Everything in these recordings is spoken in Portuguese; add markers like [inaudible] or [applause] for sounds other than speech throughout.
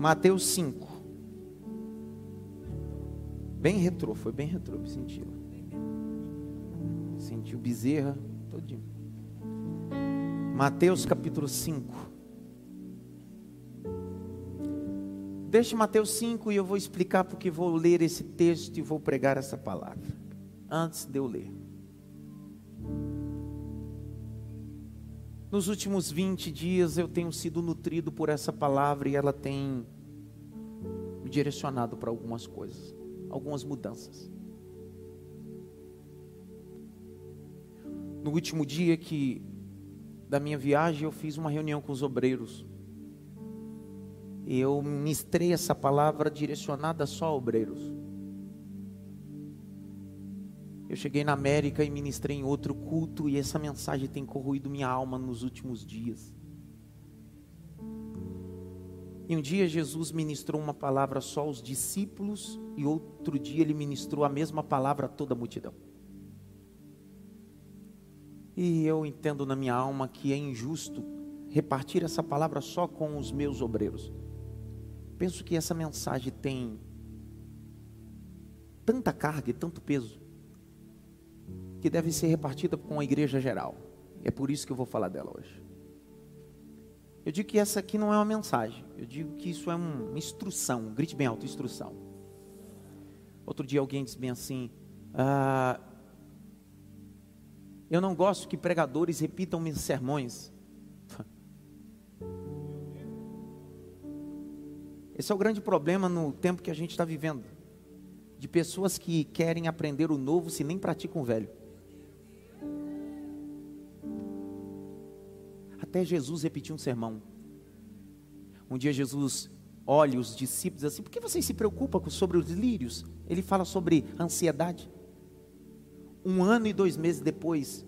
Mateus 5. Bem retrô, foi bem retrô, me sentiu. Sentiu Bezerra todinho. Mateus capítulo 5. Deixe Mateus 5 e eu vou explicar porque vou ler esse texto e vou pregar essa palavra. Antes de eu ler. Nos últimos 20 dias eu tenho sido nutrido por essa palavra e ela tem me direcionado para algumas coisas, algumas mudanças. No último dia que da minha viagem eu fiz uma reunião com os obreiros. E eu ministrei essa palavra direcionada só a obreiros. Eu cheguei na América e ministrei em outro culto e essa mensagem tem corroído minha alma nos últimos dias. E um dia Jesus ministrou uma palavra só aos discípulos e outro dia ele ministrou a mesma palavra a toda a multidão. E eu entendo na minha alma que é injusto repartir essa palavra só com os meus obreiros. Penso que essa mensagem tem tanta carga e tanto peso que deve ser repartida com a igreja geral. É por isso que eu vou falar dela hoje. Eu digo que essa aqui não é uma mensagem, eu digo que isso é uma instrução, grite bem alto, instrução. Outro dia alguém disse bem assim: ah, Eu não gosto que pregadores repitam meus sermões. [laughs] Esse é o grande problema no tempo que a gente está vivendo. De pessoas que querem aprender o novo se nem praticam o velho. Até Jesus repetiu um sermão. Um dia Jesus olha os discípulos assim: por que vocês se preocupam sobre os lírios? Ele fala sobre ansiedade. Um ano e dois meses depois,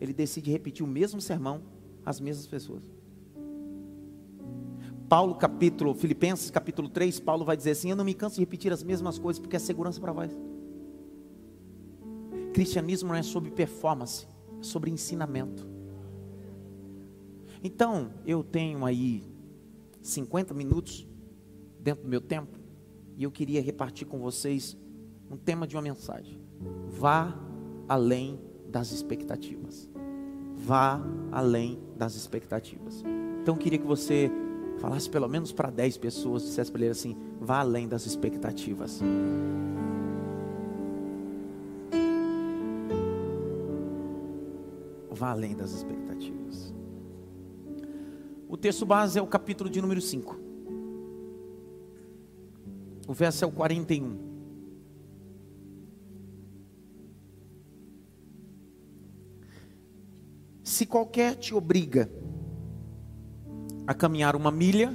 ele decide repetir o mesmo sermão às mesmas pessoas. Paulo capítulo, Filipenses capítulo 3, Paulo vai dizer assim: Eu não me canso de repetir as mesmas coisas porque é segurança para vós. Cristianismo não é sobre performance, é sobre ensinamento. Então, eu tenho aí 50 minutos dentro do meu tempo e eu queria repartir com vocês um tema de uma mensagem. Vá além das expectativas. Vá além das expectativas. Então, eu queria que você falasse pelo menos para 10 pessoas, dissesse para ele assim: vá além das expectativas. Vá além das expectativas. O texto base é o capítulo de número 5. O verso é o 41. Se qualquer te obriga a caminhar uma milha,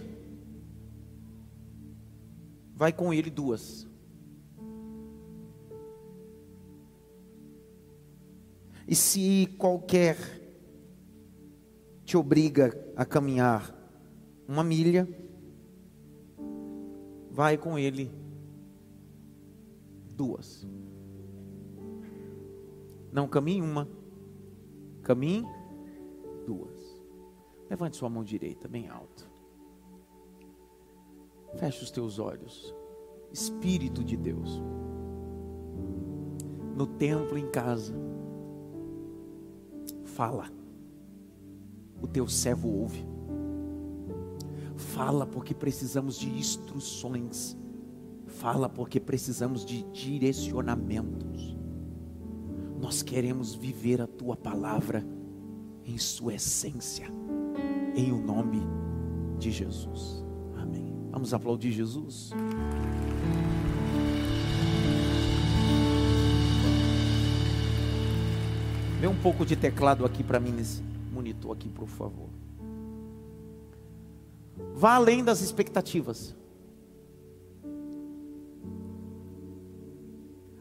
vai com ele duas. E se qualquer te obriga a caminhar uma milha, vai com ele duas. Não caminhe uma, caminhe duas. Levante sua mão direita bem alto. Feche os teus olhos. Espírito de Deus. No templo, em casa. Fala o teu servo ouve. Fala porque precisamos de instruções. Fala porque precisamos de direcionamentos. Nós queremos viver a tua palavra em sua essência, em o nome de Jesus. Amém. Vamos aplaudir Jesus. Vê um pouco de teclado aqui para mim nesse monitor aqui, por favor. Vá além das expectativas.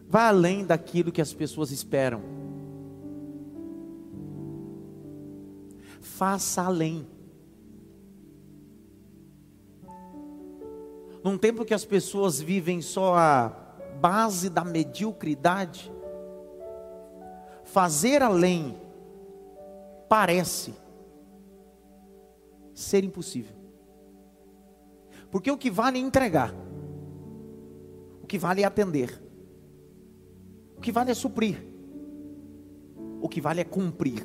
Vá além daquilo que as pessoas esperam. Faça além. Num tempo que as pessoas vivem só a base da mediocridade, fazer além parece ser impossível. Porque o que vale é entregar. O que vale é atender. O que vale é suprir. O que vale é cumprir.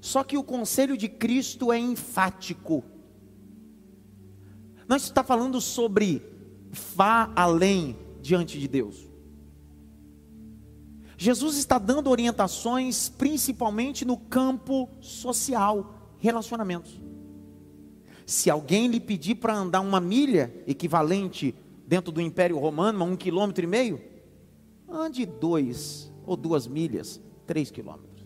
Só que o conselho de Cristo é enfático. Não está falando sobre vá além diante de Deus. Jesus está dando orientações principalmente no campo social, relacionamentos. Se alguém lhe pedir para andar uma milha, equivalente dentro do Império Romano, a um quilômetro e meio, ande dois ou duas milhas, três quilômetros.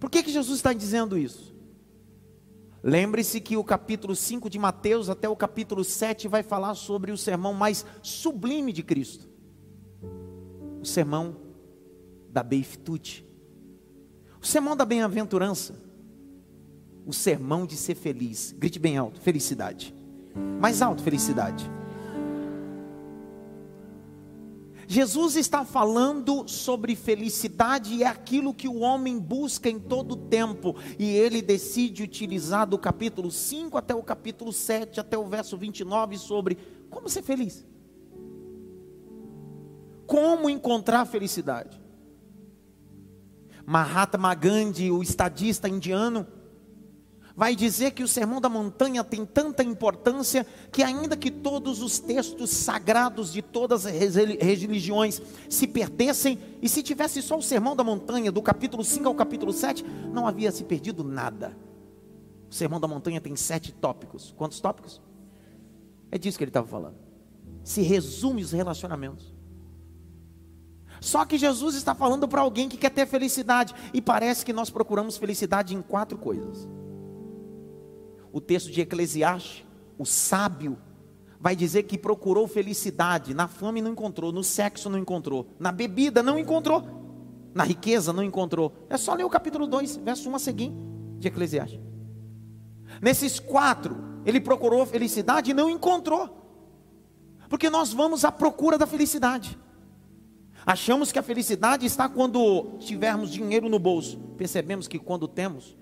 Por que, que Jesus está dizendo isso? Lembre-se que o capítulo 5 de Mateus até o capítulo 7 vai falar sobre o sermão mais sublime de Cristo o sermão da Beifitude, o sermão da bem-aventurança, o sermão de ser feliz. Grite bem alto: felicidade. Mais alto, felicidade. Jesus está falando sobre felicidade e é aquilo que o homem busca em todo o tempo, e ele decide utilizar do capítulo 5 até o capítulo 7, até o verso 29, sobre como ser feliz como encontrar felicidade. Mahatma Gandhi, o estadista indiano, vai dizer que o Sermão da Montanha tem tanta importância que, ainda que todos os textos sagrados de todas as religiões se perdessem, e se tivesse só o Sermão da Montanha, do capítulo 5 ao capítulo 7, não havia se perdido nada. O Sermão da Montanha tem sete tópicos. Quantos tópicos? É disso que ele estava falando. Se resume os relacionamentos. Só que Jesus está falando para alguém que quer ter felicidade, e parece que nós procuramos felicidade em quatro coisas. O texto de Eclesiastes, o sábio, vai dizer que procurou felicidade, na fome não encontrou, no sexo não encontrou, na bebida não encontrou, na riqueza não encontrou. É só ler o capítulo 2, verso 1 a seguir, de Eclesiastes. Nesses quatro, ele procurou felicidade e não encontrou. Porque nós vamos à procura da felicidade. Achamos que a felicidade está quando tivermos dinheiro no bolso. Percebemos que quando temos,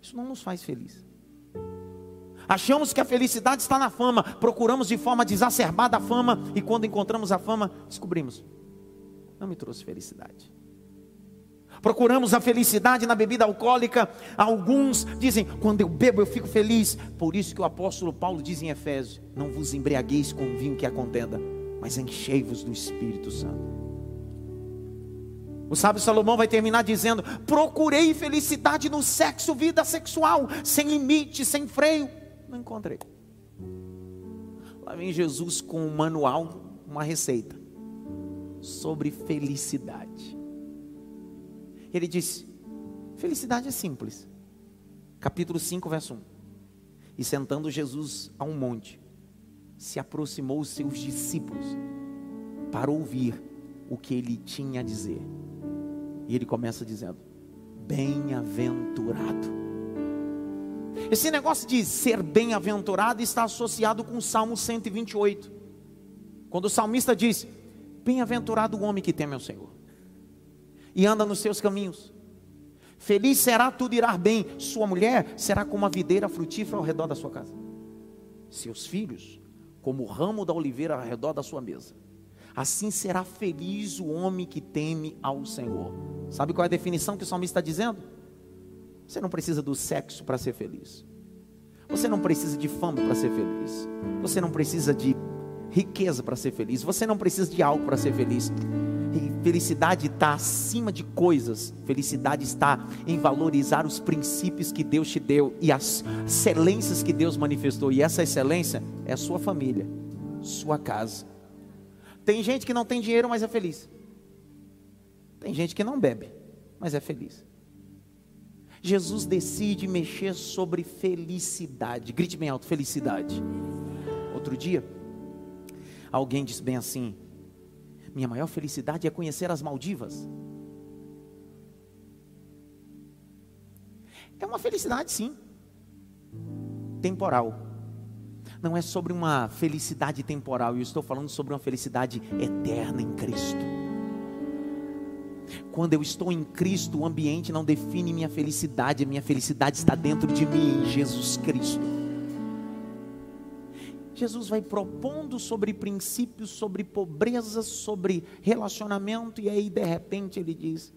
isso não nos faz feliz. Achamos que a felicidade está na fama, procuramos de forma desacerbada a fama e quando encontramos a fama, descobrimos, não me trouxe felicidade. Procuramos a felicidade na bebida alcoólica. Alguns dizem, quando eu bebo eu fico feliz. Por isso que o apóstolo Paulo diz em Efésios: Não vos embriagueis com vinho que a contenda, mas enchei-vos do Espírito Santo. O sábio Salomão vai terminar dizendo: Procurei felicidade no sexo, vida sexual, sem limite, sem freio. Não encontrei. Lá vem Jesus com um manual, uma receita sobre felicidade. Ele disse: Felicidade é simples. Capítulo 5, verso 1. E sentando Jesus a um monte, se aproximou os seus discípulos para ouvir o que ele tinha a dizer. E ele começa dizendo: Bem-aventurado. Esse negócio de ser bem-aventurado está associado com o Salmo 128. Quando o salmista diz: Bem-aventurado o homem que teme ao Senhor e anda nos seus caminhos. Feliz será tudo irá bem. Sua mulher será como a videira frutífera ao redor da sua casa. Seus filhos, como o ramo da oliveira ao redor da sua mesa. Assim será feliz o homem que teme ao Senhor. Sabe qual é a definição que o salmista está dizendo? Você não precisa do sexo para ser feliz. Você não precisa de fama para ser feliz. Você não precisa de riqueza para ser feliz. Você não precisa de algo para ser feliz. Felicidade está acima de coisas. Felicidade está em valorizar os princípios que Deus te deu e as excelências que Deus manifestou. E essa excelência é a sua família, sua casa, tem gente que não tem dinheiro, mas é feliz. Tem gente que não bebe, mas é feliz. Jesus decide mexer sobre felicidade. Grite bem alto: felicidade. Outro dia, alguém disse bem assim: Minha maior felicidade é conhecer as Maldivas. É uma felicidade, sim, temporal não é sobre uma felicidade temporal, eu estou falando sobre uma felicidade eterna em Cristo. Quando eu estou em Cristo, o ambiente não define minha felicidade, a minha felicidade está dentro de mim, em Jesus Cristo. Jesus vai propondo sobre princípios, sobre pobreza, sobre relacionamento, e aí de repente ele diz: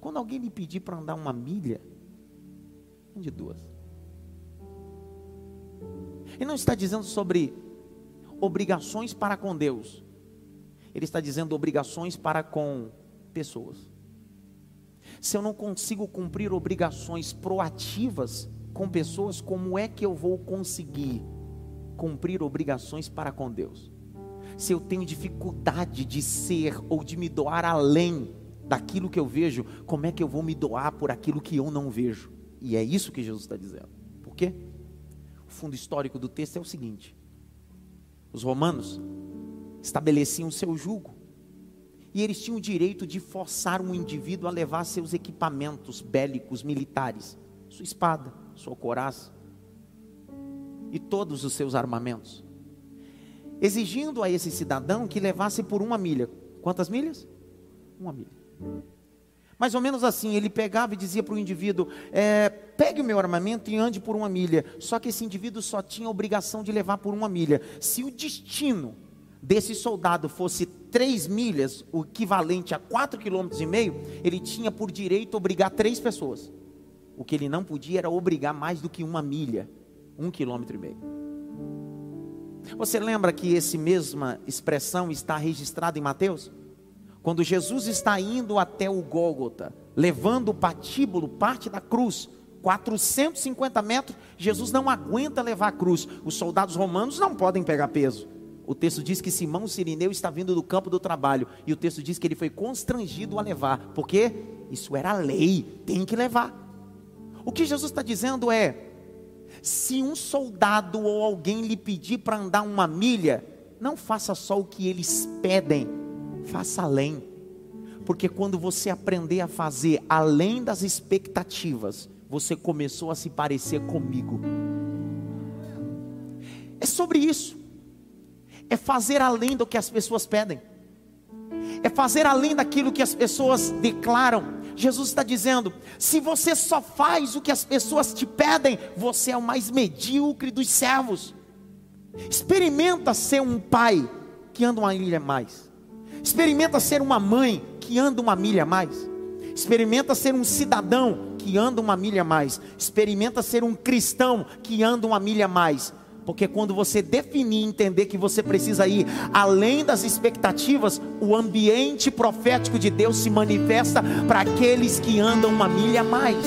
quando alguém lhe pedir para andar uma milha, ande duas. Ele não está dizendo sobre obrigações para com Deus, ele está dizendo obrigações para com pessoas. Se eu não consigo cumprir obrigações proativas com pessoas, como é que eu vou conseguir cumprir obrigações para com Deus? Se eu tenho dificuldade de ser ou de me doar além daquilo que eu vejo, como é que eu vou me doar por aquilo que eu não vejo? E é isso que Jesus está dizendo. Por quê? Fundo histórico do texto é o seguinte: os romanos estabeleciam seu jugo. E eles tinham o direito de forçar um indivíduo a levar seus equipamentos bélicos militares, sua espada, sua coraça e todos os seus armamentos, exigindo a esse cidadão que levasse por uma milha. Quantas milhas? Uma milha. Mais ou menos assim, ele pegava e dizia para o indivíduo: é, pegue o meu armamento e ande por uma milha. Só que esse indivíduo só tinha a obrigação de levar por uma milha. Se o destino desse soldado fosse três milhas, o equivalente a quatro quilômetros e meio, ele tinha por direito obrigar três pessoas. O que ele não podia era obrigar mais do que uma milha, um quilômetro e meio. Você lembra que essa mesma expressão está registrada em Mateus? Quando Jesus está indo até o Gólgota, levando o patíbulo, parte da cruz, 450 metros, Jesus não aguenta levar a cruz. Os soldados romanos não podem pegar peso. O texto diz que Simão Sirineu está vindo do campo do trabalho. E o texto diz que ele foi constrangido a levar. Porque isso era lei, tem que levar. O que Jesus está dizendo é: se um soldado ou alguém lhe pedir para andar uma milha, não faça só o que eles pedem, faça além. Porque quando você aprender a fazer além das expectativas, você começou a se parecer comigo. É sobre isso é fazer além do que as pessoas pedem, é fazer além daquilo que as pessoas declaram. Jesus está dizendo: se você só faz o que as pessoas te pedem, você é o mais medíocre dos servos. Experimenta ser um pai que anda uma milha a mais. Experimenta ser uma mãe que anda uma milha a mais. Experimenta ser um cidadão que anda uma milha a mais. Experimenta ser um cristão que anda uma milha a mais. Porque quando você definir e entender que você precisa ir além das expectativas, o ambiente profético de Deus se manifesta para aqueles que andam uma milha a mais.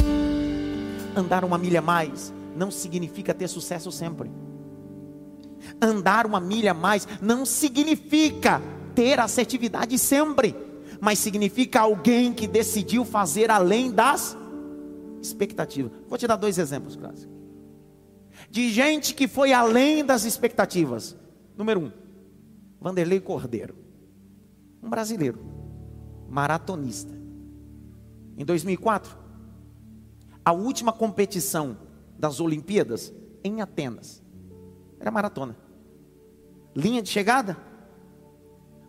Andar uma milha a mais não significa ter sucesso sempre. Andar uma milha a mais não significa ter assertividade sempre, mas significa alguém que decidiu fazer além das expectativas. Vou te dar dois exemplos clássicos de gente que foi além das expectativas. Número um, Vanderlei Cordeiro, um brasileiro, maratonista. Em 2004, a última competição das Olimpíadas em Atenas era maratona. Linha de chegada?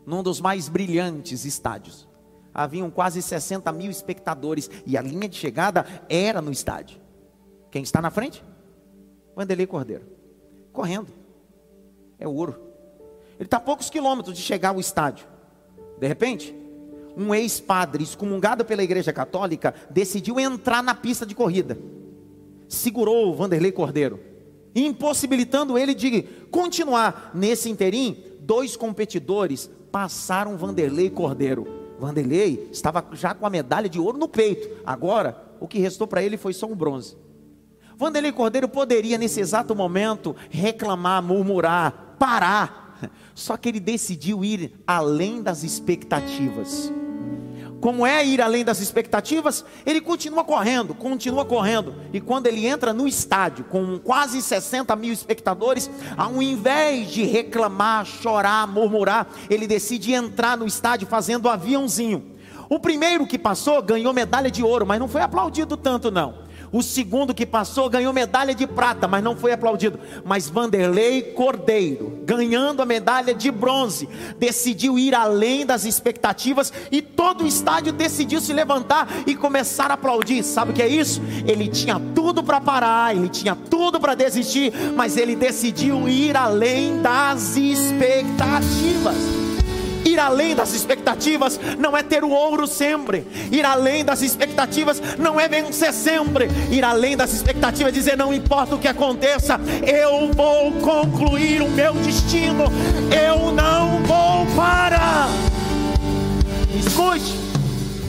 Num dos mais brilhantes estádios. Haviam quase 60 mil espectadores e a linha de chegada era no estádio. Quem está na frente? Vanderlei Cordeiro. Correndo. É ouro. Ele está a poucos quilômetros de chegar ao estádio. De repente, um ex-padre excomungado pela Igreja Católica decidiu entrar na pista de corrida. Segurou o Vanderlei Cordeiro, impossibilitando ele de continuar. Nesse interim, dois competidores passaram Vanderlei Cordeiro. Vanderlei estava já com a medalha de ouro no peito. Agora, o que restou para ele foi só um bronze. Vanderlei Cordeiro poderia, nesse exato momento, reclamar, murmurar, parar. Só que ele decidiu ir além das expectativas. Como é ir além das expectativas? Ele continua correndo, continua correndo. E quando ele entra no estádio, com quase 60 mil espectadores, ao invés de reclamar, chorar, murmurar, ele decide entrar no estádio fazendo um aviãozinho. O primeiro que passou ganhou medalha de ouro, mas não foi aplaudido tanto, não. O segundo que passou ganhou medalha de prata, mas não foi aplaudido. Mas Vanderlei Cordeiro, ganhando a medalha de bronze, decidiu ir além das expectativas e todo o estádio decidiu se levantar e começar a aplaudir. Sabe o que é isso? Ele tinha tudo para parar, ele tinha tudo para desistir, mas ele decidiu ir além das expectativas. Ir além das expectativas não é ter o ouro sempre. Ir além das expectativas não é vencer sempre. Ir além das expectativas é dizer: não importa o que aconteça, eu vou concluir o meu destino. Eu não vou parar. Escute.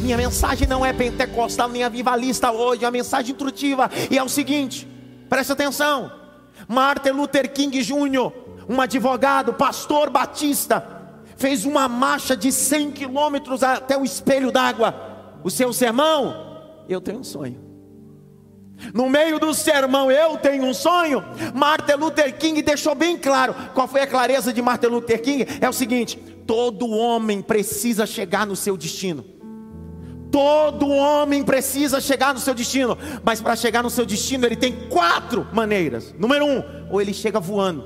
Minha mensagem não é pentecostal nem avivalista hoje, é uma mensagem intuitiva. E é o seguinte: preste atenção. Martin Luther King Jr., um advogado, pastor batista, fez uma marcha de 100 quilômetros até o espelho d'água. O seu sermão, eu tenho um sonho. No meio do sermão, eu tenho um sonho. Martin Luther King deixou bem claro. Qual foi a clareza de Martin Luther King? É o seguinte: todo homem precisa chegar no seu destino. Todo homem precisa chegar no seu destino, mas para chegar no seu destino ele tem quatro maneiras. Número um, ou ele chega voando,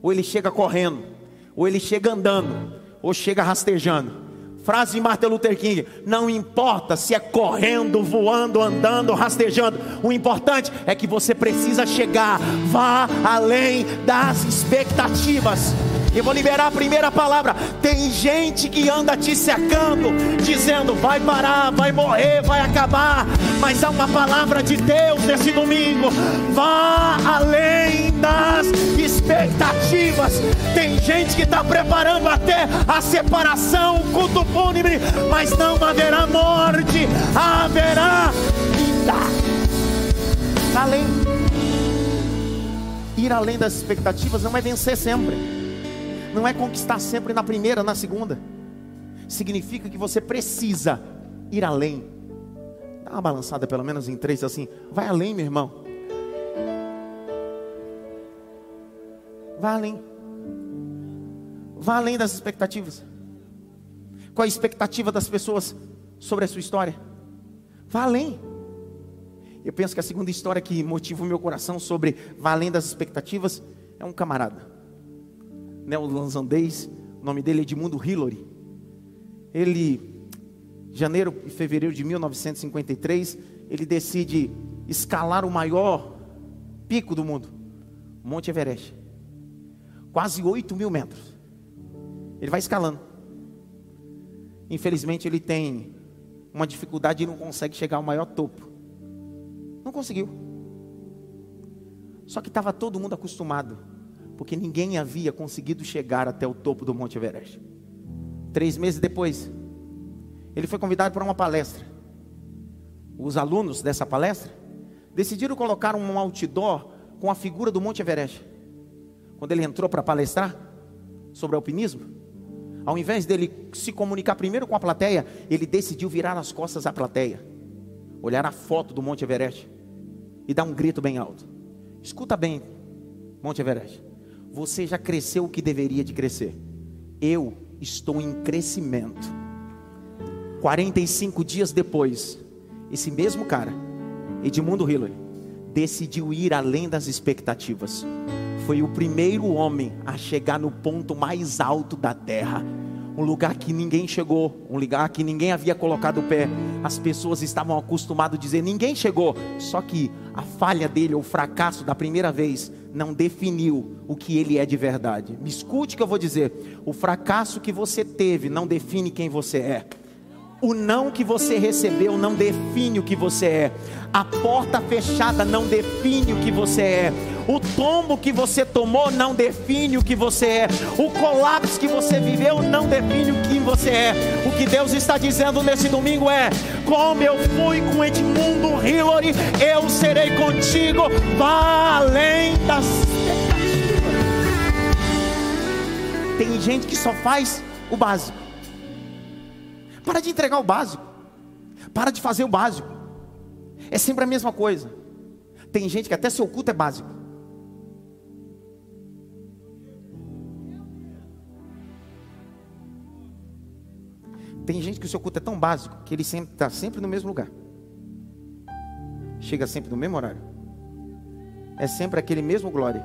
ou ele chega correndo, ou ele chega andando, ou chega rastejando. Frase de Martin Luther King: Não importa se é correndo, voando, andando, rastejando, o importante é que você precisa chegar, vá além das expectativas. Eu vou liberar a primeira palavra. Tem gente que anda te secando, dizendo vai parar, vai morrer, vai acabar. Mas há uma palavra de Deus nesse domingo. Vá além das expectativas. Tem gente que está preparando até a separação, o culto fúnebre, mas não haverá morte, haverá vida. Além. Ir além das expectativas não é vencer sempre não é conquistar sempre na primeira, na segunda. Significa que você precisa ir além. Dá uma balançada pelo menos em três assim. Vai além, meu irmão. Vai além. Vá além das expectativas. Qual a expectativa das pessoas sobre a sua história? Vá além. Eu penso que a segunda história que motiva o meu coração sobre vá além das expectativas é um camarada neozelandês, o nome dele é Edmundo Hillary. Ele, janeiro e fevereiro de 1953, ele decide escalar o maior pico do mundo, Monte Everest. Quase 8 mil metros. Ele vai escalando. Infelizmente ele tem uma dificuldade e não consegue chegar ao maior topo. Não conseguiu. Só que estava todo mundo acostumado porque ninguém havia conseguido chegar até o topo do Monte Everest. Três meses depois, ele foi convidado para uma palestra. Os alunos dessa palestra decidiram colocar um outdoor com a figura do Monte Everest. Quando ele entrou para palestrar sobre alpinismo, ao invés dele se comunicar primeiro com a plateia, ele decidiu virar as costas à plateia, olhar a foto do Monte Everest e dar um grito bem alto. Escuta bem, Monte Everest. Você já cresceu o que deveria de crescer. Eu estou em crescimento. 45 dias depois, esse mesmo cara, Edmundo Hillary, decidiu ir além das expectativas. Foi o primeiro homem a chegar no ponto mais alto da terra um lugar que ninguém chegou, um lugar que ninguém havia colocado o pé. As pessoas estavam acostumadas a dizer: ninguém chegou. Só que a falha dele, o fracasso da primeira vez, não definiu o que ele é de verdade. Me escute que eu vou dizer: o fracasso que você teve não define quem você é. O não que você recebeu não define o que você é. A porta fechada não define o que você é. O tombo que você tomou não define o que você é. O colapso que você viveu não define o que você é. O que Deus está dizendo nesse domingo é: como eu fui com Edmundo Hillary, eu serei contigo. Vá além das Tem gente que só faz o básico. Para de entregar o básico. Para de fazer o básico. É sempre a mesma coisa. Tem gente que até seu culto é básico. Tem gente que o seu culto é tão básico que ele está sempre no mesmo lugar. chega sempre no mesmo horário. É sempre aquele mesmo glória.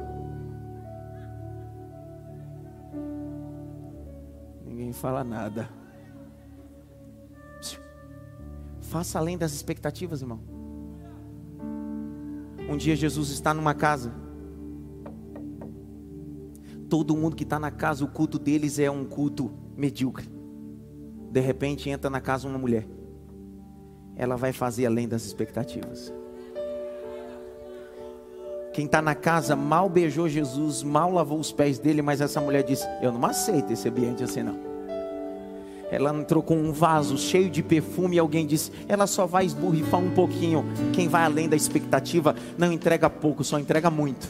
Ninguém fala nada. Faça além das expectativas, irmão. Um dia Jesus está numa casa. Todo mundo que está na casa, o culto deles é um culto medíocre. De repente entra na casa uma mulher. Ela vai fazer além das expectativas. Quem está na casa mal beijou Jesus, mal lavou os pés dele, mas essa mulher disse: Eu não aceito esse ambiente assim, não. Ela entrou com um vaso cheio de perfume e alguém disse: Ela só vai esburrifar um pouquinho. Quem vai além da expectativa não entrega pouco, só entrega muito.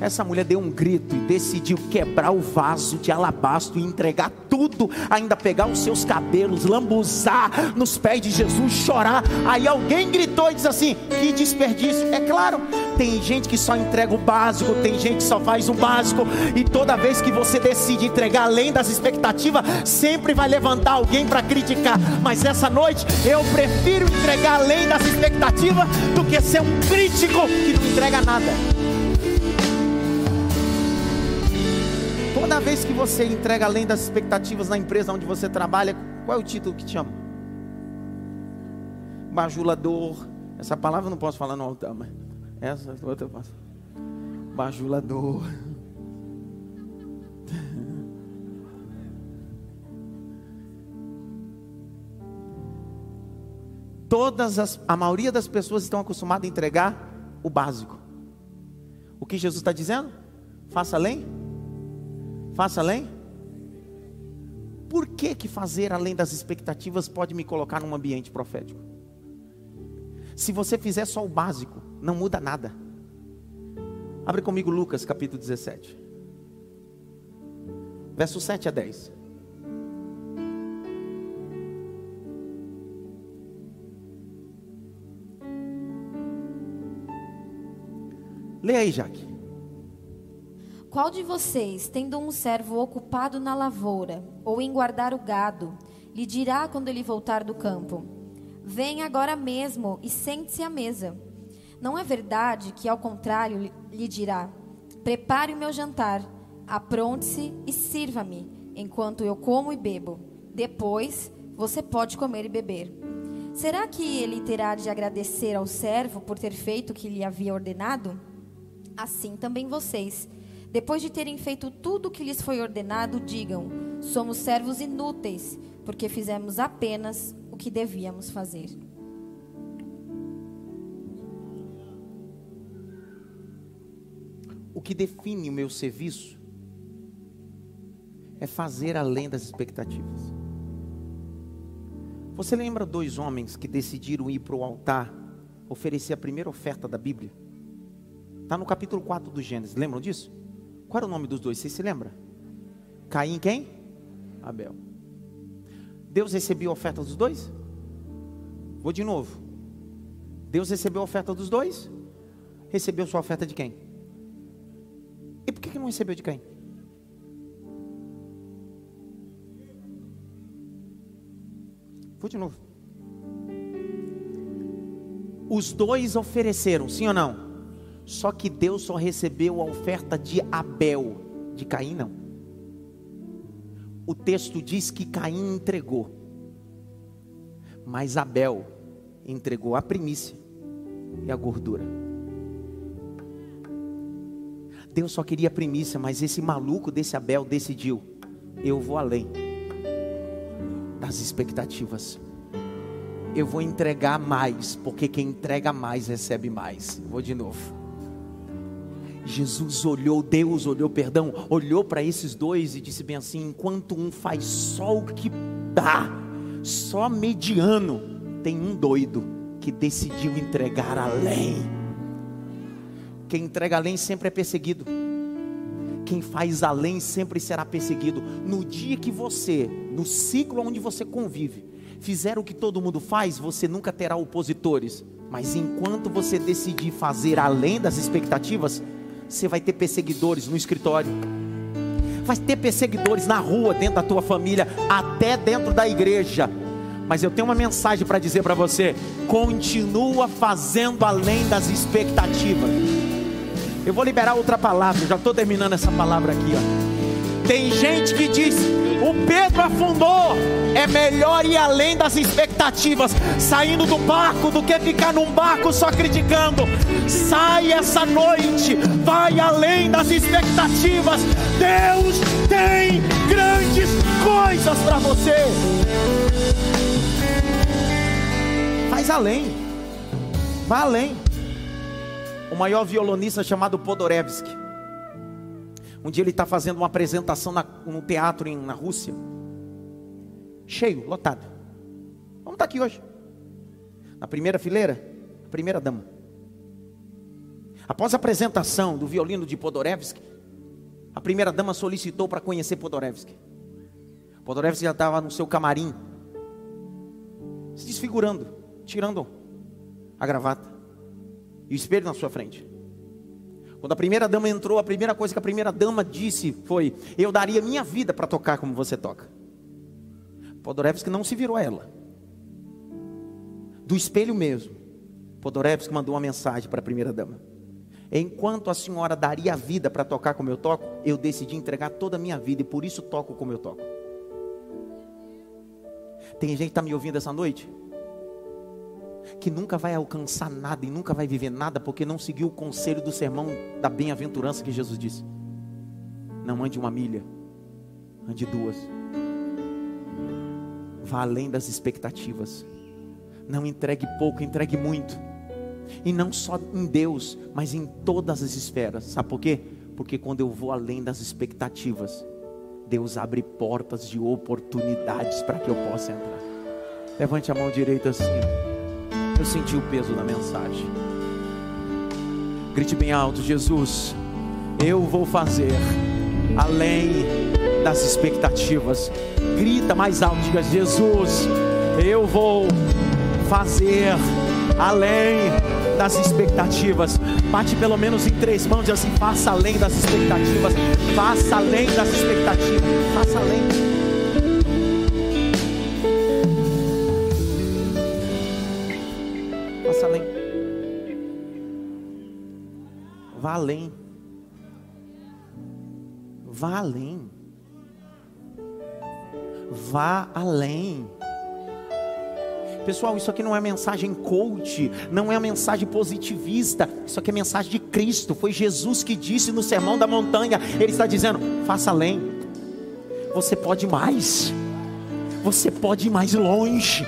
Essa mulher deu um grito e decidiu quebrar o vaso de alabastro e entregar tudo, ainda pegar os seus cabelos, lambuzar nos pés de Jesus, chorar. Aí alguém gritou e disse assim: Que desperdício! É claro, tem gente que só entrega o básico, tem gente que só faz o básico, e toda vez que você decide entregar além das expectativas, sempre vai levantar alguém para criticar. Mas essa noite eu prefiro entregar além das expectativas do que ser um crítico que não entrega nada. Toda vez que você entrega além das expectativas na empresa onde você trabalha, qual é o título que te chama? Bajulador. Essa palavra eu não posso falar no altar, mas essa outra eu posso. Bajulador. Todas as, a maioria das pessoas estão acostumadas a entregar o básico. O que Jesus está dizendo? Faça além Faça além? Por que, que fazer além das expectativas pode me colocar num ambiente profético? Se você fizer só o básico, não muda nada. Abre comigo Lucas capítulo 17, verso 7 a 10. Leia aí, Jaque. Qual de vocês, tendo um servo ocupado na lavoura ou em guardar o gado, lhe dirá quando ele voltar do campo: Venha agora mesmo e sente-se à mesa? Não é verdade que, ao contrário, lhe dirá: Prepare o meu jantar, apronte-se e sirva-me, enquanto eu como e bebo. Depois você pode comer e beber. Será que ele terá de agradecer ao servo por ter feito o que lhe havia ordenado? Assim também vocês depois de terem feito tudo o que lhes foi ordenado, digam: somos servos inúteis, porque fizemos apenas o que devíamos fazer. O que define o meu serviço é fazer além das expectativas. Você lembra dois homens que decidiram ir para o altar oferecer a primeira oferta da Bíblia? Está no capítulo 4 do Gênesis, lembram disso? Qual era o nome dos dois? Você se lembra? Caim quem? Abel. Deus recebeu a oferta dos dois? Vou de novo. Deus recebeu a oferta dos dois? Recebeu sua oferta de quem? E por que, que não recebeu de quem? Vou de novo. Os dois ofereceram, sim ou não? Só que Deus só recebeu a oferta de Abel, de Caim não. O texto diz que Caim entregou, mas Abel entregou a primícia e a gordura. Deus só queria a primícia, mas esse maluco desse Abel decidiu: eu vou além das expectativas. Eu vou entregar mais, porque quem entrega mais recebe mais. Vou de novo. Jesus olhou, Deus olhou, perdão, olhou para esses dois e disse bem assim: enquanto um faz só o que dá, só mediano, tem um doido que decidiu entregar além. Quem entrega além sempre é perseguido. Quem faz além sempre será perseguido. No dia que você, no ciclo onde você convive, fizer o que todo mundo faz, você nunca terá opositores. Mas enquanto você decidir fazer além das expectativas, você vai ter perseguidores no escritório, vai ter perseguidores na rua, dentro da tua família, até dentro da igreja. Mas eu tenho uma mensagem para dizer para você: continua fazendo além das expectativas. Eu vou liberar outra palavra, já estou terminando essa palavra aqui. Ó. Tem gente que diz: o Pedro afundou, é melhor ir além das expectativas, saindo do barco, do que ficar num barco só criticando. Sai essa noite, vai além das expectativas. Deus tem grandes coisas para você. Faz além, vá além. O maior violonista chamado Podorevsky. Um dia ele está fazendo uma apresentação na, num teatro em, na Rússia. Cheio, lotado. Vamos estar tá aqui hoje. Na primeira fileira, a primeira dama. Após a apresentação do violino de Podorevsky, a primeira dama solicitou para conhecer Podorevsky. Podorevsky já estava no seu camarim, se desfigurando, tirando a gravata e o espelho na sua frente. Quando a primeira dama entrou, a primeira coisa que a primeira dama disse foi: Eu daria minha vida para tocar como você toca. Podorevsky não se virou a ela. Do espelho mesmo, Podorevsky mandou uma mensagem para a primeira dama. Enquanto a senhora daria a vida para tocar como eu toco, eu decidi entregar toda a minha vida e por isso toco como eu toco. Tem gente que está me ouvindo essa noite? Que nunca vai alcançar nada e nunca vai viver nada porque não seguiu o conselho do sermão da bem-aventurança que Jesus disse. Não ande uma milha, ande duas. Vá além das expectativas. Não entregue pouco, entregue muito. E não só em Deus, mas em todas as esferas. Sabe por quê? Porque quando eu vou além das expectativas, Deus abre portas de oportunidades para que eu possa entrar. Levante a mão direita assim. Eu senti o peso da mensagem. Grite bem alto, Jesus. Eu vou fazer além das expectativas. Grita mais alto, diga Jesus. Eu vou fazer além das expectativas. Bate pelo menos em três mãos e assim, faça além das expectativas. Faça além das expectativas. Faça além. Faça além. Vá além. Vá além. Vá além. Pessoal, isso aqui não é mensagem coach, não é mensagem positivista, isso aqui é mensagem de Cristo. Foi Jesus que disse no Sermão da Montanha: Ele está dizendo, faça além, você pode mais, você pode ir mais longe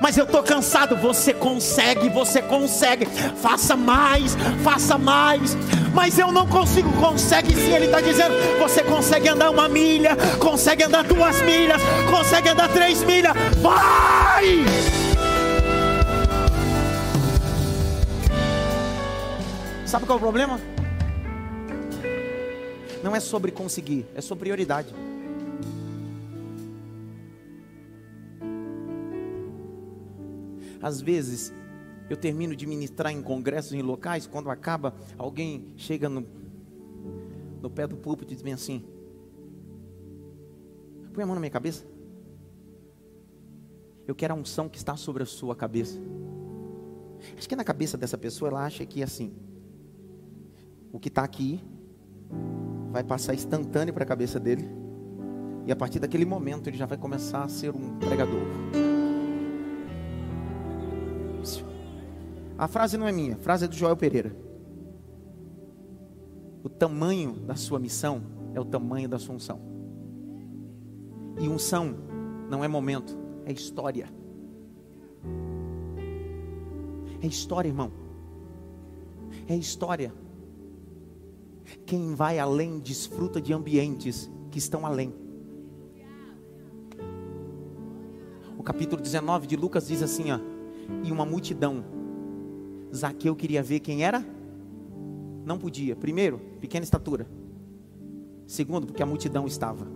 mas eu estou cansado. Você consegue, você consegue. Faça mais, faça mais. Mas eu não consigo, consegue sim. Ele está dizendo: você consegue andar uma milha, consegue andar duas milhas, consegue andar três milhas. Vai! Sabe qual é o problema? Não é sobre conseguir, é sobre prioridade. Às vezes, eu termino de ministrar em congressos, em locais, quando acaba, alguém chega no, no pé do púlpito e diz bem assim: põe a mão na minha cabeça. Eu quero a unção que está sobre a sua cabeça. Acho que na cabeça dessa pessoa ela acha que assim, o que está aqui vai passar instantâneo para a cabeça dele. E a partir daquele momento ele já vai começar a ser um pregador. A frase não é minha, a frase é do Joel Pereira. O tamanho da sua missão é o tamanho da sua unção. E unção não é momento, é história. É história, irmão. É história. Quem vai além desfruta de ambientes que estão além. O capítulo 19 de Lucas diz assim: ó, e uma multidão. Zaqueu queria ver quem era? Não podia. Primeiro, pequena estatura. Segundo, porque a multidão estava.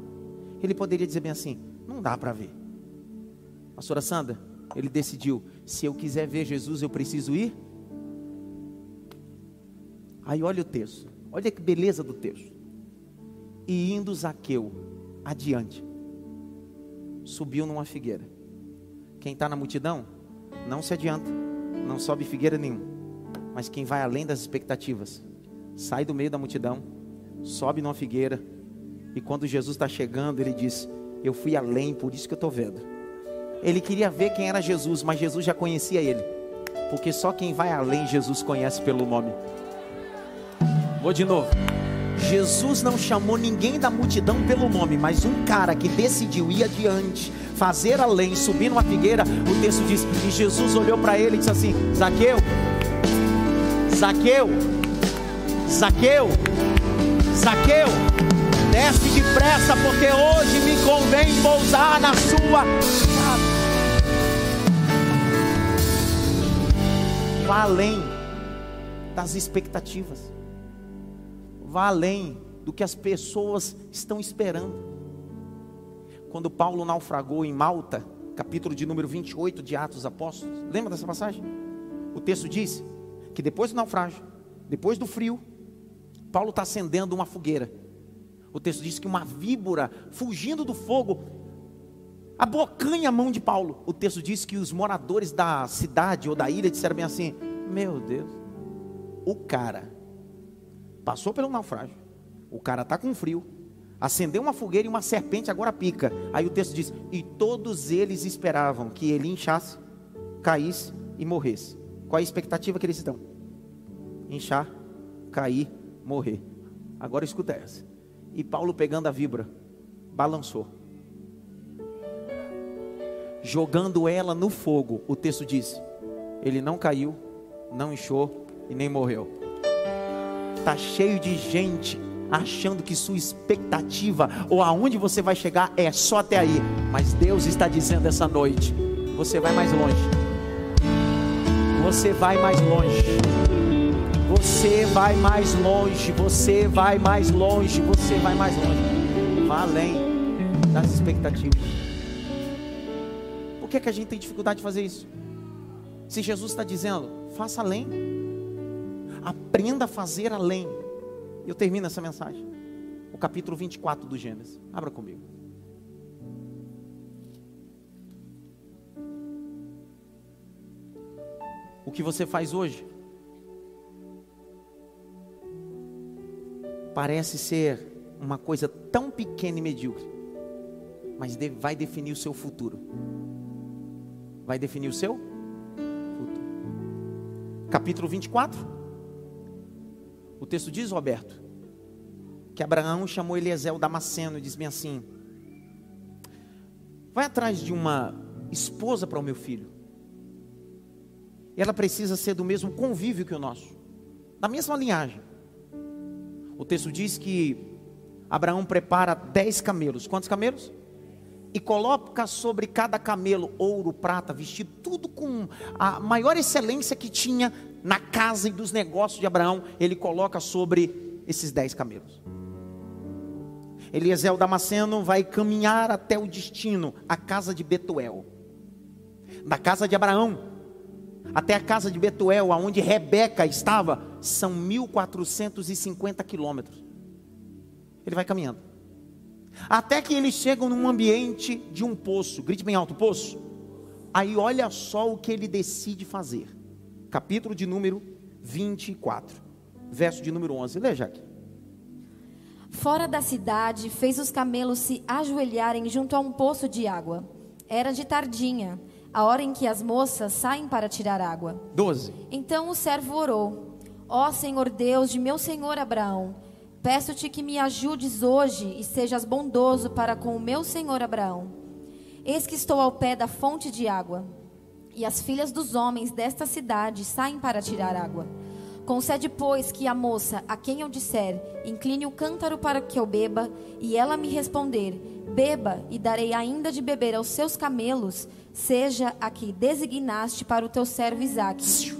Ele poderia dizer bem assim: não dá para ver. Pastora Sandra, ele decidiu: se eu quiser ver Jesus, eu preciso ir. Aí olha o texto. Olha que beleza do texto. E indo Zaqueu adiante, subiu numa figueira, Quem está na multidão, não se adianta, não sobe figueira nenhuma. Mas quem vai além das expectativas, sai do meio da multidão, sobe numa figueira, e quando Jesus está chegando, ele diz: Eu fui além, por isso que eu estou vendo. Ele queria ver quem era Jesus, mas Jesus já conhecia ele, porque só quem vai além, Jesus conhece pelo nome. Vou de novo. Jesus não chamou ninguém da multidão pelo nome, mas um cara que decidiu ir adiante, fazer além, subir numa figueira. O texto diz: E Jesus olhou para ele e disse assim: Zaqueu, Zaqueu, Zaqueu, Zaqueu, desce depressa, porque hoje me convém pousar na sua casa. Além das expectativas vá além do que as pessoas estão esperando. Quando Paulo naufragou em Malta, capítulo de número 28 de Atos Apóstolos, lembra dessa passagem? O texto diz que depois do naufrágio, depois do frio, Paulo está acendendo uma fogueira. O texto diz que uma víbora, fugindo do fogo, abocanha a mão de Paulo. O texto diz que os moradores da cidade ou da ilha disseram bem assim: Meu Deus, o cara Passou pelo naufrágio. O cara está com frio. Acendeu uma fogueira e uma serpente agora pica. Aí o texto diz: E todos eles esperavam que ele inchasse, caísse e morresse. Qual a expectativa que eles estão? Inchar, cair, morrer. Agora escuta essa. E Paulo pegando a vibra, balançou. Jogando ela no fogo, o texto diz: Ele não caiu, não inchou e nem morreu. Está cheio de gente achando que sua expectativa ou aonde você vai chegar é só até aí. Mas Deus está dizendo essa noite: você vai mais longe. Você vai mais longe. Você vai mais longe. Você vai mais longe. Você vai mais longe. Vá além das expectativas. Por que, é que a gente tem dificuldade de fazer isso? Se Jesus está dizendo, faça além. Aprenda a fazer além. Eu termino essa mensagem. O capítulo 24 do Gênesis. Abra comigo. O que você faz hoje parece ser uma coisa tão pequena e medíocre, mas vai definir o seu futuro. Vai definir o seu futuro. Capítulo 24. O texto diz, Roberto, que Abraão chamou Eliezer o Damasceno e disse assim: Vai atrás de uma esposa para o meu filho. Ela precisa ser do mesmo convívio que o nosso, da mesma linhagem. O texto diz que Abraão prepara dez camelos. Quantos camelos? E coloca sobre cada camelo ouro, prata, vestido, tudo com a maior excelência que tinha na casa e dos negócios de Abraão, ele coloca sobre esses dez camelos. Eliezer Damasceno vai caminhar até o destino, a casa de Betuel. Da casa de Abraão até a casa de Betuel, aonde Rebeca estava, são 1450 quilômetros. Ele vai caminhando. Até que eles chegam num ambiente de um poço. Grite bem alto, poço. Aí olha só o que ele decide fazer capítulo de número 24, verso de número 11. Lê, Jaque. Fora da cidade, fez os camelos se ajoelharem junto a um poço de água. Era de tardinha, a hora em que as moças saem para tirar água. 12. Então o servo orou: Ó Senhor Deus de meu senhor Abraão, peço-te que me ajudes hoje e sejas bondoso para com o meu senhor Abraão. Eis que estou ao pé da fonte de água e as filhas dos homens desta cidade saem para tirar água. Concede, pois, que a moça, a quem eu disser, incline o cântaro para que eu beba, e ela me responder, beba, e darei ainda de beber aos seus camelos, seja a que designaste para o teu servo Isaque.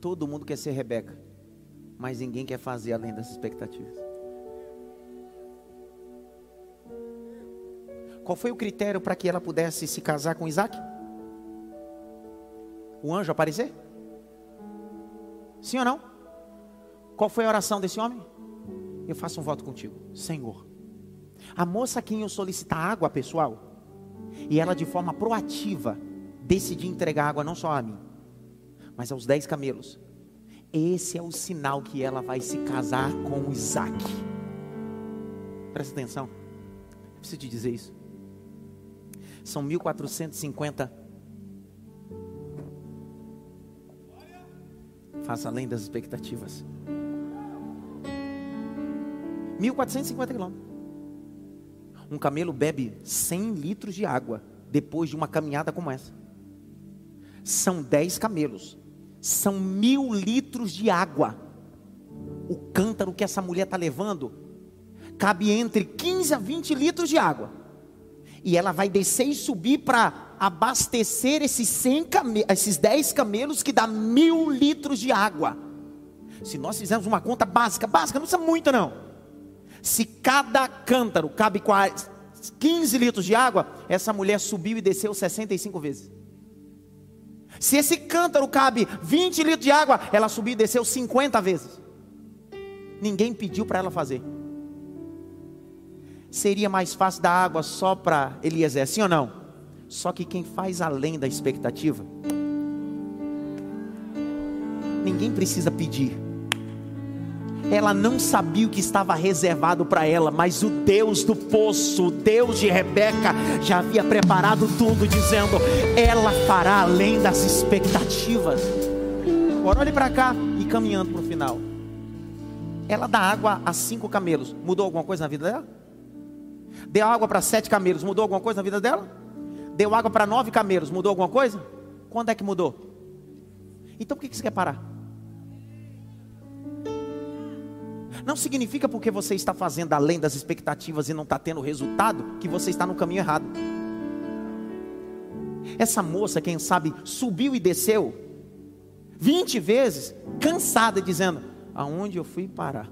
Todo mundo quer ser Rebeca, mas ninguém quer fazer além das expectativas. Qual foi o critério para que ela pudesse se casar com Isaac? O anjo aparecer? Sim ou não? Qual foi a oração desse homem? Eu faço um voto contigo, Senhor, A moça a quem eu solicitar água, pessoal, e ela de forma proativa decidir entregar água não só a mim, mas aos dez camelos. Esse é o sinal que ela vai se casar com Isaac. Presta atenção, eu preciso te dizer isso. São 1450. Faça além das expectativas. 1450 quilômetros. Um camelo bebe 100 litros de água depois de uma caminhada como essa. São 10 camelos. São mil litros de água. O cântaro que essa mulher está levando cabe entre 15 a 20 litros de água. E ela vai descer e subir para abastecer esses, 100 came esses 10 camelos que dá mil litros de água. Se nós fizermos uma conta básica, básica, não precisa muito não. Se cada cântaro cabe 15 litros de água, essa mulher subiu e desceu 65 vezes. Se esse cântaro cabe 20 litros de água, ela subiu e desceu 50 vezes. Ninguém pediu para ela fazer. Seria mais fácil dar água só para Eliezer, sim ou não? Só que quem faz além da expectativa, ninguém precisa pedir ela não sabia o que estava reservado para ela, mas o Deus do poço, o Deus de Rebeca, já havia preparado tudo, dizendo: ela fará além das expectativas. Agora olhe para cá e caminhando para o final. Ela dá água a cinco camelos, mudou alguma coisa na vida dela? Deu água para sete camelos, mudou alguma coisa na vida dela? Deu água para nove camelos, mudou alguma coisa? Quando é que mudou? Então por que você quer parar? Não significa porque você está fazendo além das expectativas e não está tendo resultado que você está no caminho errado. Essa moça, quem sabe, subiu e desceu 20 vezes, cansada, dizendo: Aonde eu fui parar?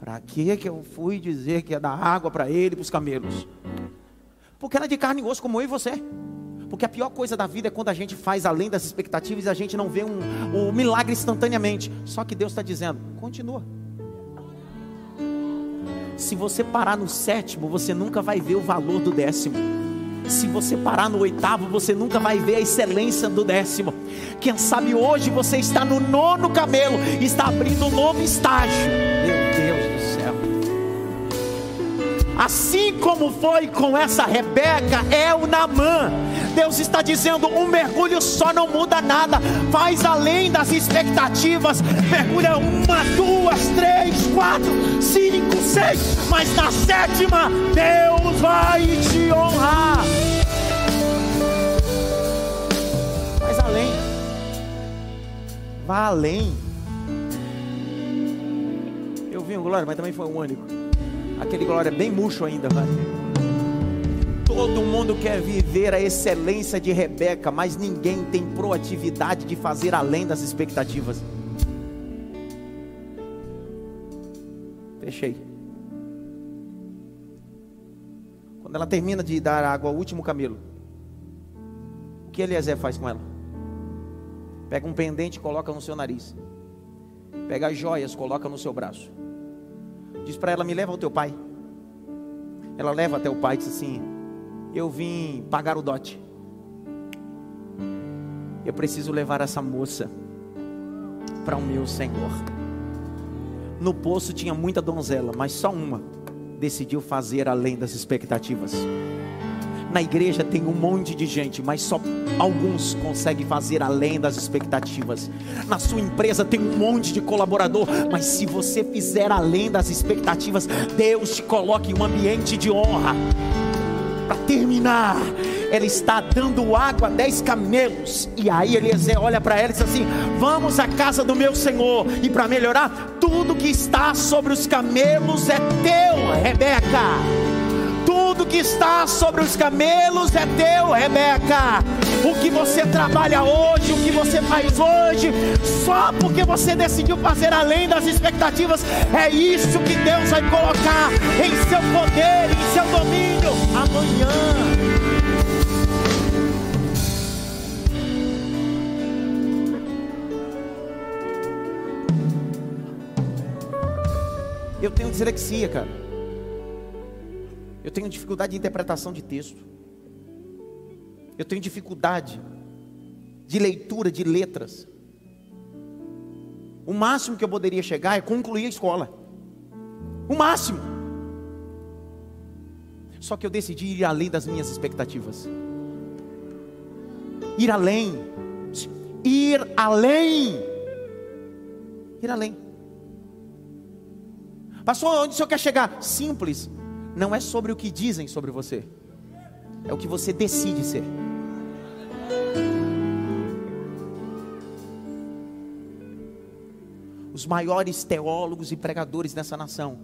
Para que que eu fui dizer que ia dar água para ele para os camelos? Porque ela é de carne e osso como eu e você. Porque a pior coisa da vida é quando a gente faz além das expectativas e a gente não vê um, um milagre instantaneamente. Só que Deus está dizendo: continua. Se você parar no sétimo, você nunca vai ver o valor do décimo. Se você parar no oitavo, você nunca vai ver a excelência do décimo. Quem sabe hoje você está no nono camelo, está abrindo um novo estágio. Deus Assim como foi com essa Rebeca, é o Namã. Deus está dizendo: um mergulho só não muda nada, faz além das expectativas. Mergulha uma, duas, três, quatro, cinco, seis, mas na sétima, Deus vai te honrar. Faz além, vá além. Eu vi um glória, mas também foi o único. Aquele glória é bem murcho ainda, vai. Todo mundo quer viver a excelência de Rebeca, mas ninguém tem proatividade de fazer além das expectativas. Fechei. Quando ela termina de dar água ao último camelo, o que Eliezer faz com ela? Pega um pendente e coloca no seu nariz. Pega as joias, coloca no seu braço. Diz para ela: Me leva ao teu pai. Ela leva até o pai e diz assim: eu vim pagar o dote. Eu preciso levar essa moça para o meu Senhor. No poço tinha muita donzela, mas só uma decidiu fazer além das expectativas. Na igreja tem um monte de gente, mas só alguns conseguem fazer além das expectativas. Na sua empresa tem um monte de colaborador, mas se você fizer além das expectativas, Deus te coloca em um ambiente de honra para terminar, ela está dando água a dez camelos. E aí Eliezer olha para ela e diz assim: Vamos à casa do meu senhor. E para melhorar, tudo que está sobre os camelos é teu, Rebeca. Tudo que está sobre os camelos é teu, Rebeca. O que você trabalha hoje, o que você faz hoje, só porque você decidiu fazer além das expectativas, é isso que Deus vai colocar em seu poder, em seu domínio amanhã. Eu tenho dislexia, cara. Eu tenho dificuldade de interpretação de texto. Eu tenho dificuldade de leitura de letras. O máximo que eu poderia chegar é concluir a escola. O máximo. Só que eu decidi ir além das minhas expectativas. Ir além. Ir além. Ir além. Pastor, onde o senhor quer chegar? Simples. Não é sobre o que dizem sobre você. É o que você decide ser. Os maiores teólogos e pregadores dessa nação,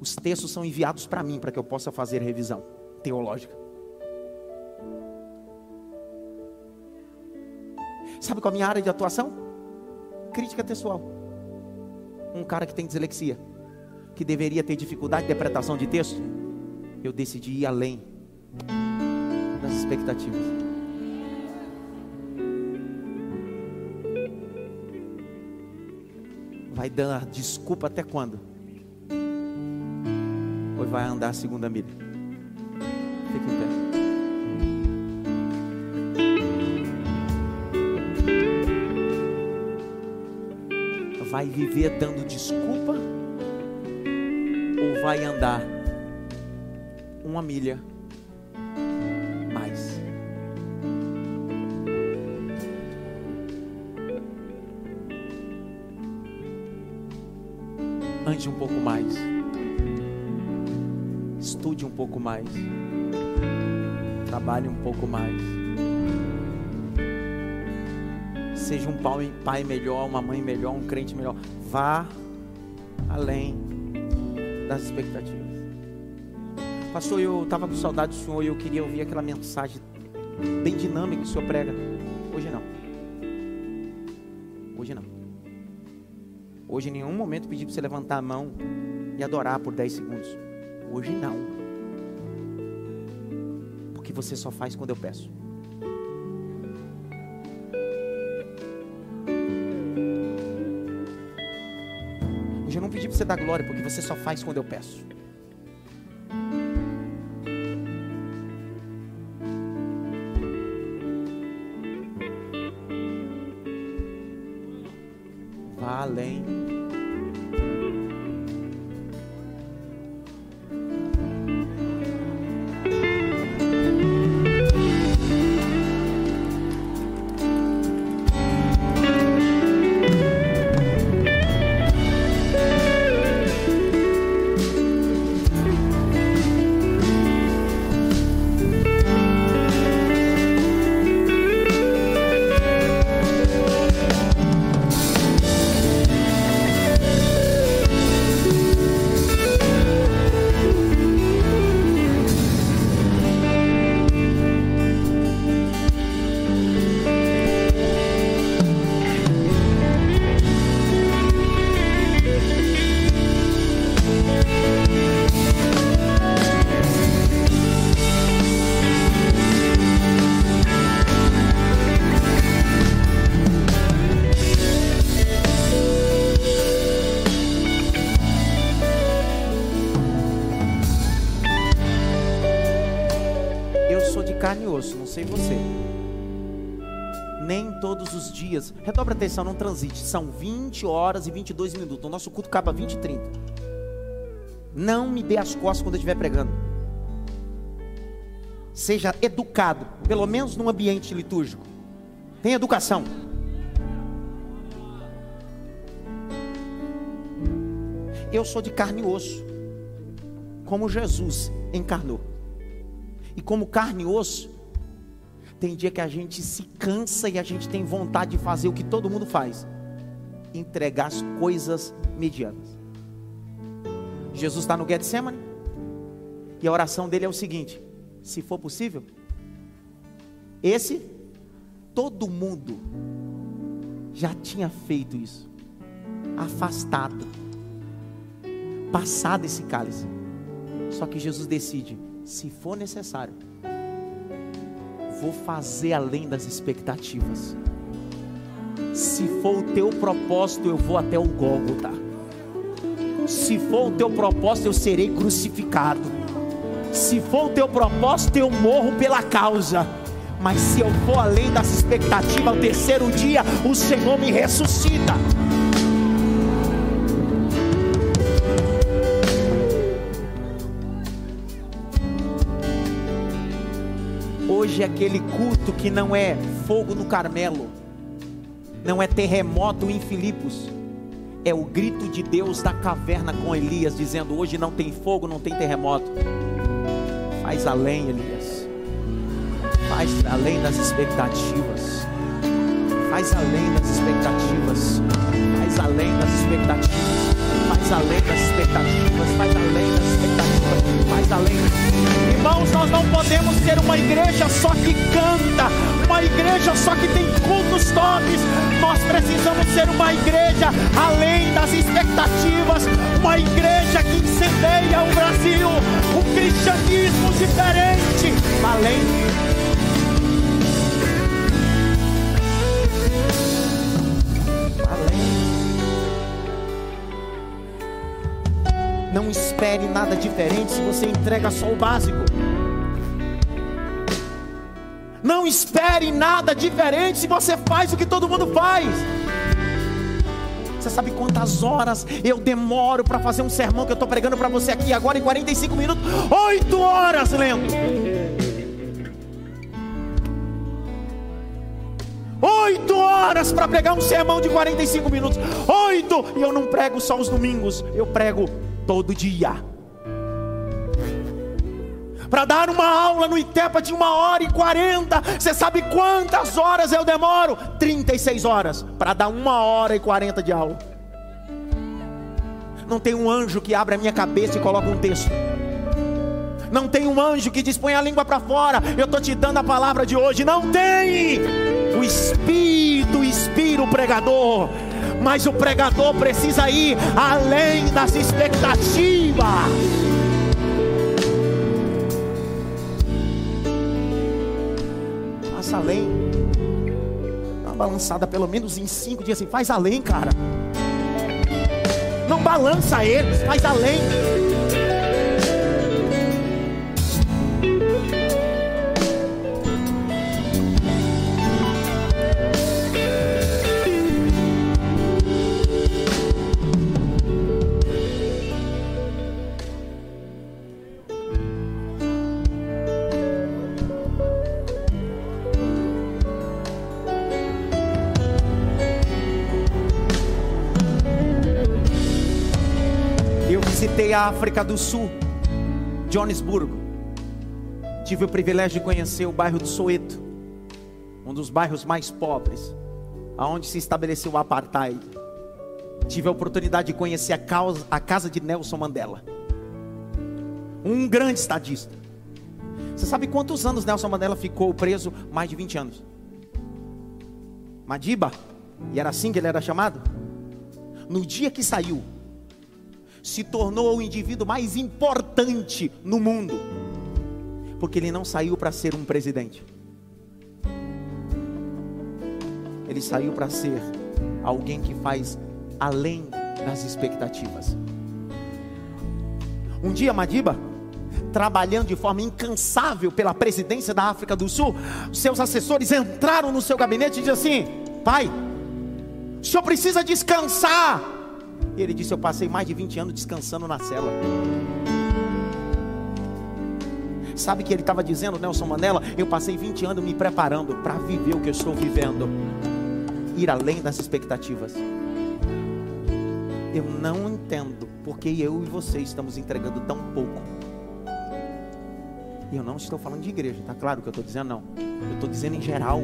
os textos são enviados para mim para que eu possa fazer revisão teológica. Sabe qual é a minha área de atuação? Crítica textual. Um cara que tem dislexia que deveria ter dificuldade de interpretação de texto, eu decidi ir além das expectativas. Vai dar desculpa até quando? Ou vai andar a segunda milha? Fique em pé. Vai viver dando desculpa? Vai andar uma milha mais. Ande um pouco mais. Estude um pouco mais. Trabalhe um pouco mais. Seja um pai melhor, uma mãe melhor, um crente melhor. Vá além das expectativas. Pastor, eu estava com saudade do Senhor e eu queria ouvir aquela mensagem bem dinâmica que o Senhor prega. Hoje não. Hoje não. Hoje em nenhum momento pedi para você levantar a mão e adorar por 10 segundos. Hoje não. Porque você só faz quando eu peço. Você dar glória, porque você só faz quando eu peço. Sei você. Nem todos os dias. Redobra atenção, não transite. São 20 horas e 22 minutos. O nosso culto acaba 20 e 30. Não me dê as costas quando eu estiver pregando. Seja educado, pelo menos num ambiente litúrgico. Tenha educação. Eu sou de carne e osso, como Jesus encarnou. E como carne e osso, tem dia que a gente se cansa e a gente tem vontade de fazer o que todo mundo faz: entregar as coisas medianas. Jesus está no Getsemane. E a oração dele é o seguinte: se for possível, esse, todo mundo já tinha feito isso, afastado, passado esse cálice. Só que Jesus decide, se for necessário, vou fazer além das expectativas. Se for o teu propósito, eu vou até o Gólgota. Se for o teu propósito, eu serei crucificado. Se for o teu propósito, eu morro pela causa. Mas se eu for além das expectativas, ao terceiro dia, o Senhor me ressuscita. Hoje é aquele culto que não é fogo no Carmelo, não é terremoto em Filipos, é o grito de Deus da caverna com Elias, dizendo: Hoje não tem fogo, não tem terremoto. Faz além, Elias. Faz além das expectativas. Faz além das expectativas. Faz além das expectativas. Faz além das expectativas. Faz além das expectativas. Faz além. Irmãos, nós não podemos ser uma igreja só que canta, uma igreja só que tem cultos tops. Nós precisamos ser uma igreja além das expectativas, uma igreja que incendeia o Brasil, um cristianismo diferente, além Não espere nada diferente se você entrega só o básico. Não espere nada diferente se você faz o que todo mundo faz. Você sabe quantas horas eu demoro para fazer um sermão que eu estou pregando para você aqui agora em 45 minutos? Oito horas lendo. Oito horas para pregar um sermão de 45 minutos. Oito! E eu não prego só os domingos, eu prego todo dia. Para dar uma aula no ITEPA de uma hora e quarenta, você sabe quantas horas eu demoro? 36 horas para dar uma hora e quarenta de aula. Não tem um anjo que abre a minha cabeça e coloca um texto. Não tem um anjo que dispõe a língua para fora. Eu estou te dando a palavra de hoje. Não tem. O Espírito inspira o pregador mas o pregador precisa ir além das expectativas. Faça além. Dá uma balançada pelo menos em cinco dias assim. Faz além, cara. Não balança eles, faz além. África do Sul, Johannesburgo. Tive o privilégio de conhecer o bairro do Soweto, um dos bairros mais pobres, aonde se estabeleceu o apartheid. Tive a oportunidade de conhecer a, causa, a casa de Nelson Mandela, um grande estadista. Você sabe quantos anos Nelson Mandela ficou preso? Mais de 20 anos. Madiba, e era assim que ele era chamado? No dia que saiu, se tornou o indivíduo mais importante no mundo, porque ele não saiu para ser um presidente, ele saiu para ser alguém que faz além das expectativas. Um dia, Madiba, trabalhando de forma incansável pela presidência da África do Sul, seus assessores entraram no seu gabinete e disseram assim: Pai, o senhor precisa descansar. E ele disse: Eu passei mais de 20 anos descansando na cela. Sabe o que ele estava dizendo, Nelson Mandela? Eu passei 20 anos me preparando para viver o que eu estou vivendo, ir além das expectativas. Eu não entendo porque eu e você estamos entregando tão pouco. E eu não estou falando de igreja, tá claro que eu estou dizendo não. Eu estou dizendo em geral.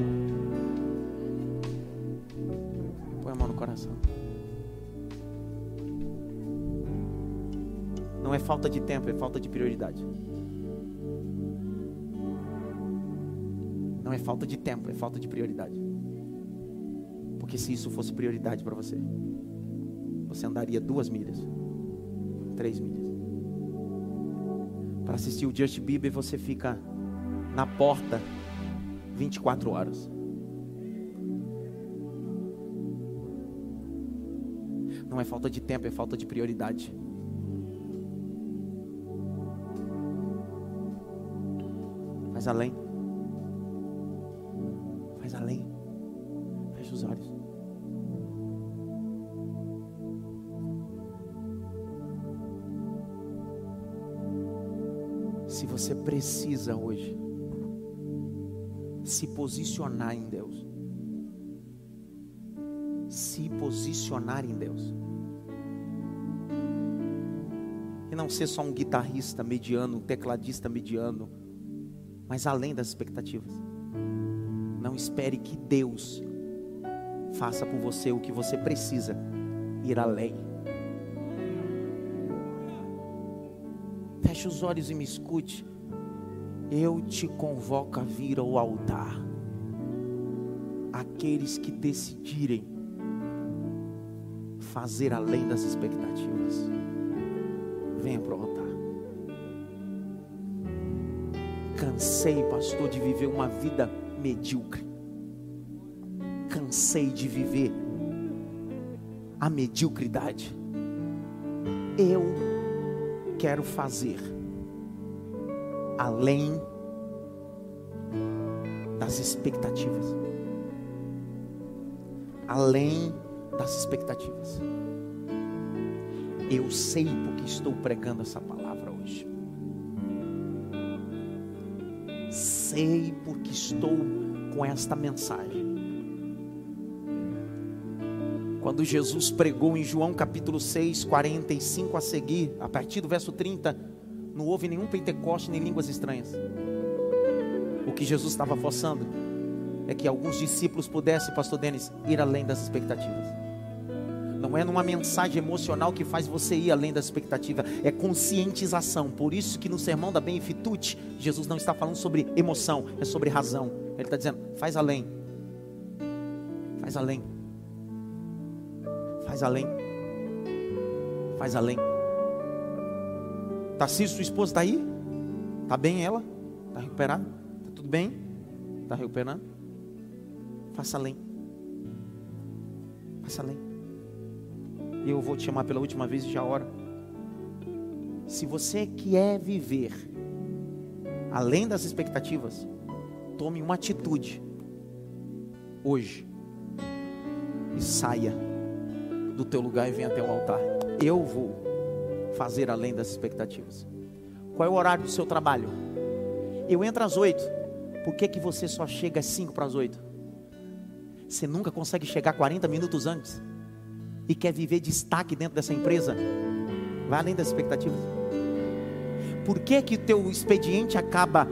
Põe a mão no coração. Não é falta de tempo, é falta de prioridade. Não é falta de tempo, é falta de prioridade. Porque se isso fosse prioridade para você, você andaria duas milhas, três milhas. Para assistir o Justin Bieber, você fica na porta 24 horas. Não é falta de tempo, é falta de prioridade. Faz além. Faz além. Fecha os olhos. Se você precisa hoje se posicionar em Deus, se posicionar em Deus, e não ser só um guitarrista mediano, um tecladista mediano, mas além das expectativas. Não espere que Deus faça por você o que você precisa, ir além. Feche os olhos e me escute. Eu te convoco a vir ao altar. Aqueles que decidirem fazer além das expectativas, venha para o altar. Cansei, pastor, de viver uma vida medíocre. Cansei de viver a mediocridade. Eu quero fazer além das expectativas. Além das expectativas. Eu sei porque estou pregando essa palavra Sei porque estou com esta mensagem. Quando Jesus pregou em João capítulo 6, 45 a seguir, a partir do verso 30, não houve nenhum Pentecoste nem línguas estranhas. O que Jesus estava forçando é que alguns discípulos pudessem, pastor Denis, ir além das expectativas. Não é numa mensagem emocional que faz você ir além da expectativa, é conscientização. Por isso que no sermão da Benefitute, Jesus não está falando sobre emoção, é sobre razão. Ele está dizendo, faz além. Faz além. Faz além. Faz além. Tarcísio, sua esposa está aí? Está bem ela? Está recuperada? Está tudo bem? Está recuperando? Faça além. Faça além. E eu vou te chamar pela última vez e já ora. Se você quer viver além das expectativas, tome uma atitude hoje e saia do teu lugar e venha até o altar. Eu vou fazer além das expectativas. Qual é o horário do seu trabalho? Eu entro às oito. Por que, que você só chega às cinco para as oito? Você nunca consegue chegar 40 minutos antes e quer viver destaque dentro dessa empresa? Vai além das expectativas. Por que que o teu expediente acaba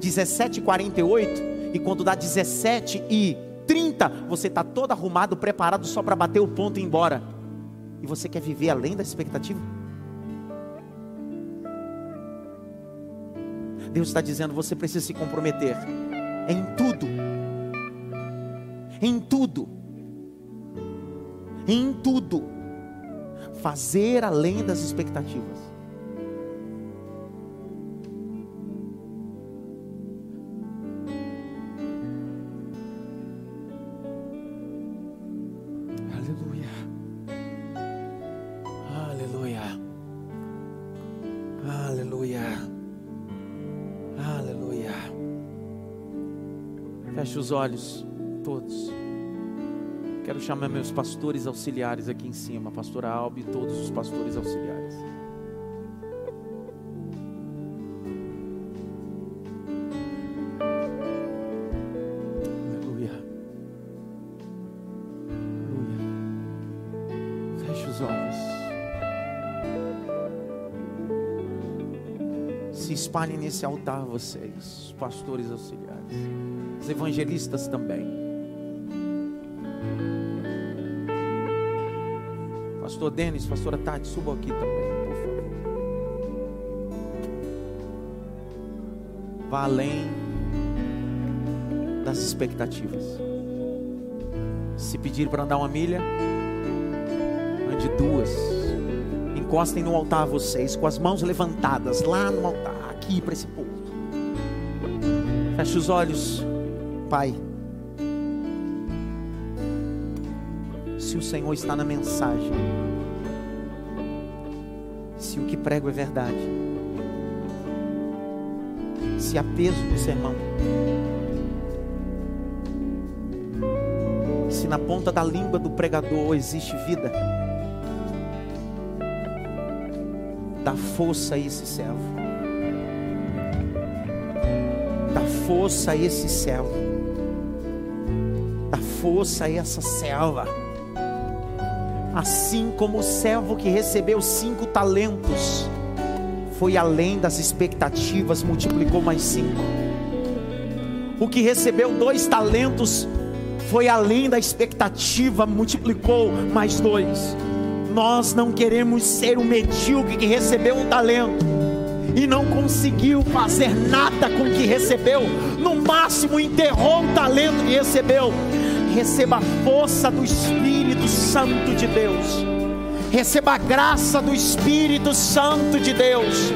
17h48 e quando dá 17 e 30 você está todo arrumado, preparado só para bater o ponto e ir embora? E você quer viver além da expectativa? Deus está dizendo: você precisa se comprometer em tudo, em tudo, em tudo, fazer além das expectativas. Aleluia, aleluia, aleluia, aleluia. Feche os olhos. Quero chamar meus pastores auxiliares aqui em cima, pastora Alba e todos os pastores auxiliares. Aleluia. Aleluia. Feche os olhos. Se espalhem nesse altar vocês, pastores auxiliares, os evangelistas também. Pastor Denis, pastora Tati, subam aqui também, por favor. Vá além das expectativas. Se pedir para andar uma milha, ande duas. Encostem no altar vocês, com as mãos levantadas, lá no altar, aqui para esse povo. Feche os olhos, Pai. Se o Senhor está na mensagem, se o que prego é verdade, se há peso no sermão, se na ponta da língua do pregador existe vida, dá força a esse servo. Dá força a esse servo. Força essa serva. Assim como o servo que recebeu cinco talentos foi além das expectativas, multiplicou mais cinco. O que recebeu dois talentos foi além da expectativa, multiplicou mais dois. Nós não queremos ser o medíocre que recebeu um talento e não conseguiu fazer nada com o que recebeu, no máximo enterrou o talento que recebeu. Receba a força do Espírito Santo de Deus receba a graça do Espírito Santo de Deus.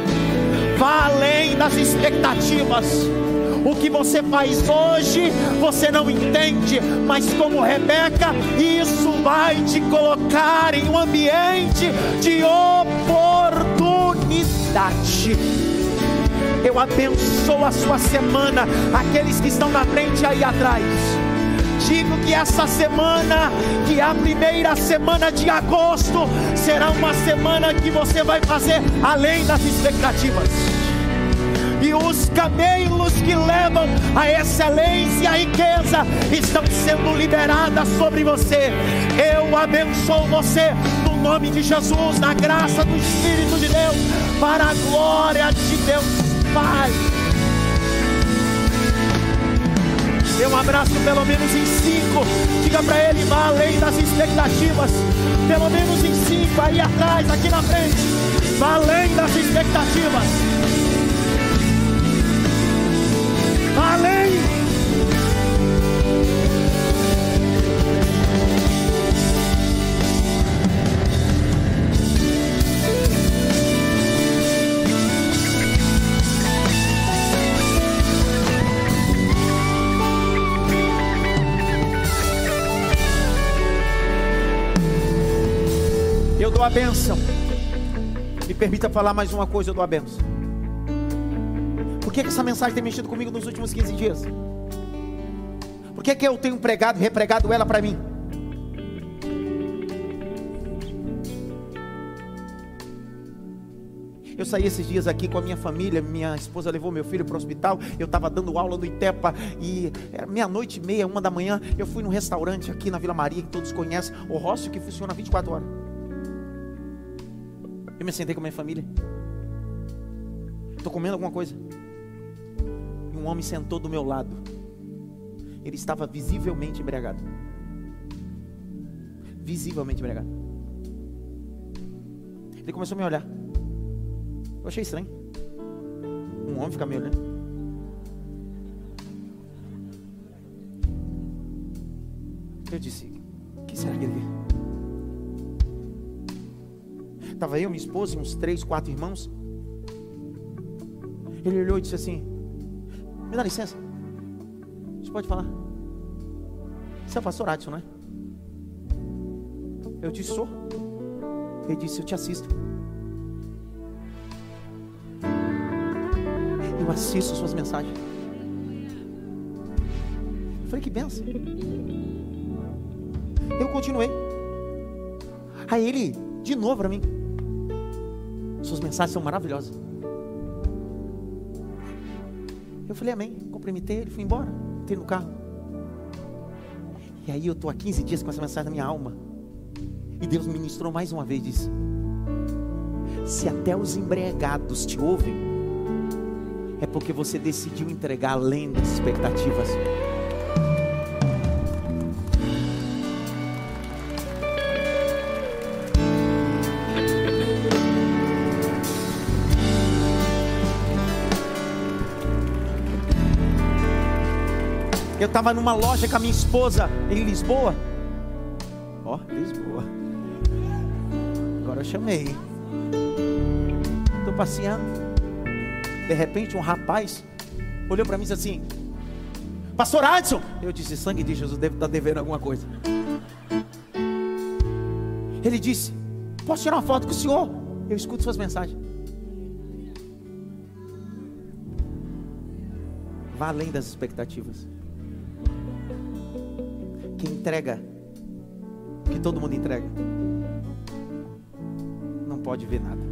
Vá além das expectativas. O que você faz hoje, você não entende, mas como Rebeca, isso vai te colocar em um ambiente de oportunidade. Eu abençoo a sua semana, aqueles que estão na frente aí atrás digo que essa semana, que a primeira semana de agosto, será uma semana que você vai fazer além das expectativas. E os camelos que levam a excelência e a riqueza estão sendo liberadas sobre você. Eu abençoo você no nome de Jesus, na graça do Espírito de Deus, para a glória de Deus Pai. Dê um abraço pelo menos em cinco. Diga para ele, vá além das expectativas. Pelo menos em cinco, aí atrás, aqui na frente. Vá além das expectativas. Vá além. A benção. Me permita falar mais uma coisa, dou a. Por que, que essa mensagem tem mexido comigo nos últimos 15 dias? Por que, que eu tenho pregado repregado ela para mim? Eu saí esses dias aqui com a minha família, minha esposa levou meu filho para o hospital, eu estava dando aula no Itepa e era meia-noite e meia, uma da manhã, eu fui num restaurante aqui na Vila Maria, que todos conhecem, o Rócio, que funciona 24 horas. Eu me sentei com a minha família. Estou comendo alguma coisa. E um homem sentou do meu lado. Ele estava visivelmente embriagado. Visivelmente embriagado. Ele começou a me olhar. Eu achei estranho. Um homem ficar me olhando. Eu disse: O que será que ele quer? Estava eu, minha esposa e uns três, quatro irmãos. Ele olhou e disse assim: Me dá licença. Você pode falar? Você é o pastor Adson, não é? Eu disse: Sou. Ele disse: Eu te assisto. Eu assisto suas mensagens. Eu falei: Que benção. Eu continuei. Aí ele, de novo para mim. Suas mensagens são maravilhosas. Eu falei amém. Cumprimentei ele, fui embora. Entrei no carro. E aí eu estou há 15 dias com essa mensagem na minha alma. E Deus ministrou mais uma vez disse: Se até os embriagados te ouvem, é porque você decidiu entregar além das expectativas. Estava numa loja com a minha esposa em Lisboa. Ó, oh, Lisboa. Agora eu chamei. Estou passeando. De repente, um rapaz olhou para mim e disse assim: Pastor Adson. Eu disse: Sangue de Jesus deve estar tá devendo alguma coisa. Ele disse: Posso tirar uma foto com o senhor? Eu escuto suas mensagens. Vá além das expectativas. Entrega, que todo mundo entrega, não pode ver nada.